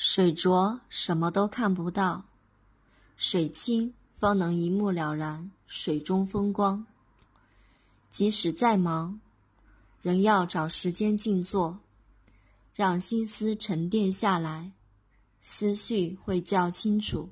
水浊什么都看不到水清方能一目了然水中风光。即使再忙仍要找时间静坐让心思沉淀下来思绪会较清楚。